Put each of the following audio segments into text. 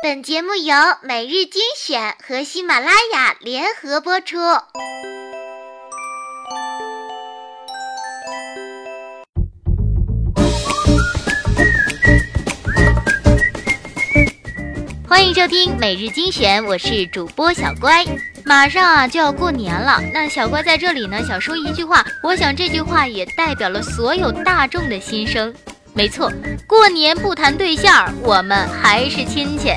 本节目由每日精选和喜马拉雅联合播出。欢迎收听每日精选，我是主播小乖。马上啊就要过年了，那小乖在这里呢，想说一句话，我想这句话也代表了所有大众的心声。没错，过年不谈对象，我们还是亲戚。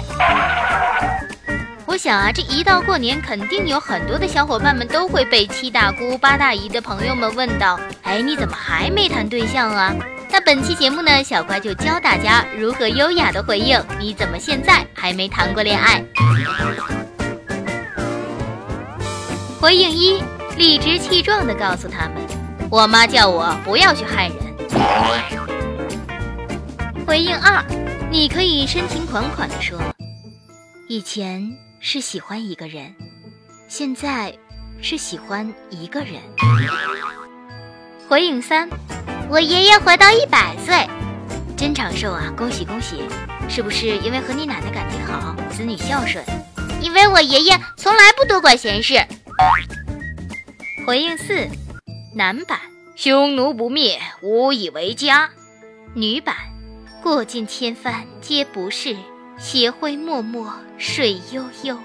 我想啊，这一到过年，肯定有很多的小伙伴们都会被七大姑八大姨的朋友们问到：“哎，你怎么还没谈对象啊？”那本期节目呢，小乖就教大家如何优雅的回应：“你怎么现在还没谈过恋爱？”回应一，理直气壮的告诉他们：“我妈叫我不要去害人。”回应二，你可以深情款款地说：“以前是喜欢一个人，现在是喜欢一个人。”回应三，我爷爷活到一百岁，真长寿啊！恭喜恭喜！是不是因为和你奶奶感情好，子女孝顺？因为我爷爷从来不多管闲事。回应四，男版匈奴不灭，无以为家；女版。过尽千帆皆不是，斜晖脉脉水悠悠。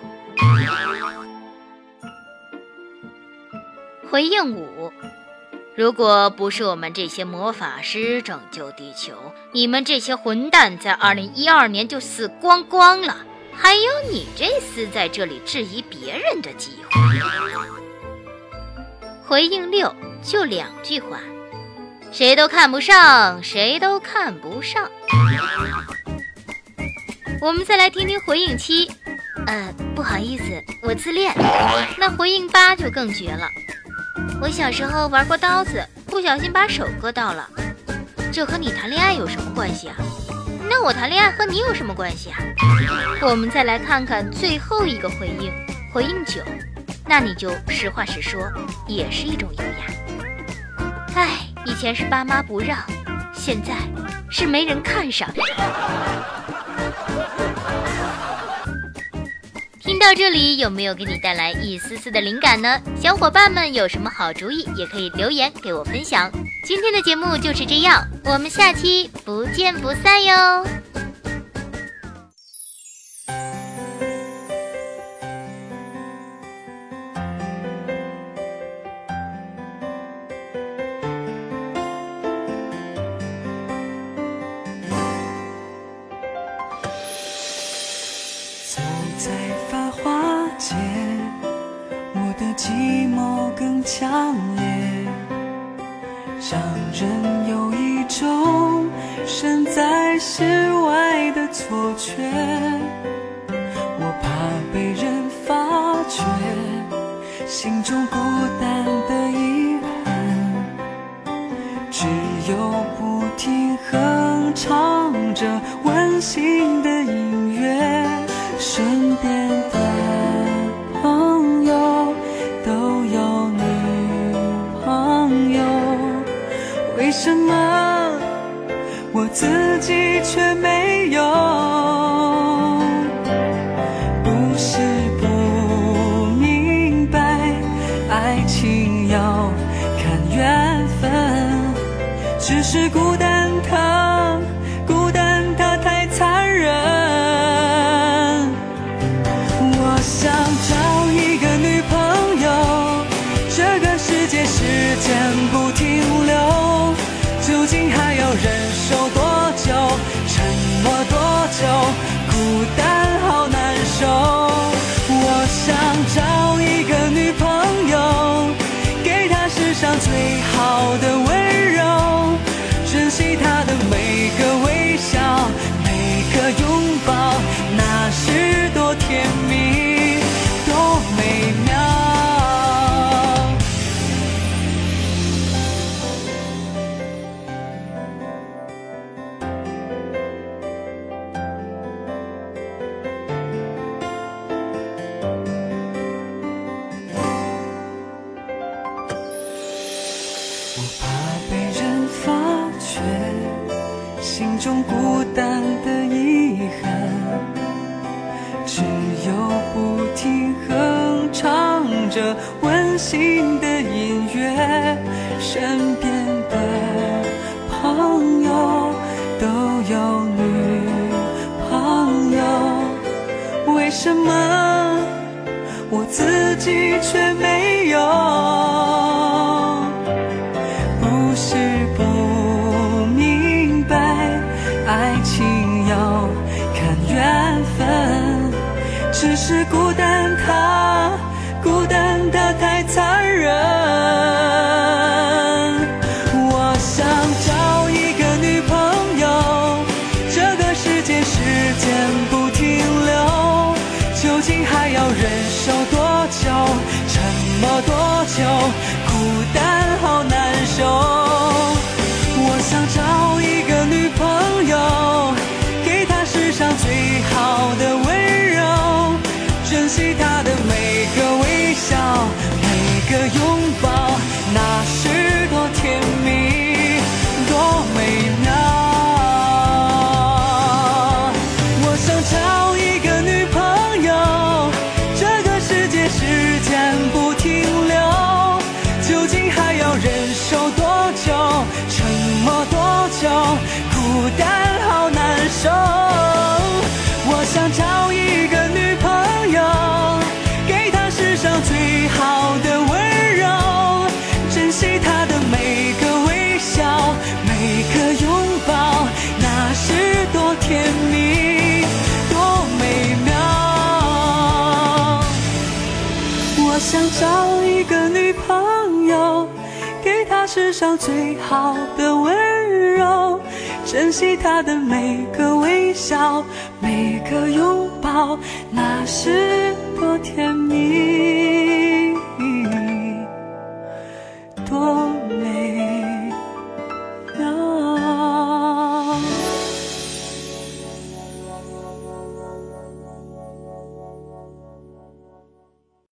回应五：如果不是我们这些魔法师拯救地球，你们这些混蛋在二零一二年就死光光了，还有你这厮在这里质疑别人的机会。回应六：就两句话。谁都看不上，谁都看不上。我们再来听听回应七，呃，不好意思，我自恋。那回应八就更绝了，我小时候玩过刀子，不小心把手割到了。这和你谈恋爱有什么关系啊？那我谈恋爱和你有什么关系啊？我们再来看看最后一个回应，回应九，那你就实话实说，也是一种优雅。唉。以前是爸妈不让，现在是没人看上。听到这里，有没有给你带来一丝丝的灵感呢？小伙伴们有什么好主意，也可以留言给我分享。今天的节目就是这样，我们下期不见不散哟。在繁华间，我的寂寞更强烈，让人有一种身在世外的错觉。我怕被人发觉，心中孤单的遗憾，只有不停哼唱着温馨的为什么我自己却没有？不是不明白爱情要看缘分只是孤单它孤单它太残忍。我想找一个女朋友这个世界时间不停竟还要忍受多这温馨的音乐身边的朋友都有女朋友。为什么我自己却没有？不是不明白爱情要看缘分只是孤单它孤单的他。想找一个女朋友，给她世上最好的温柔，珍惜她的每个微笑，每个拥抱，那是多甜蜜。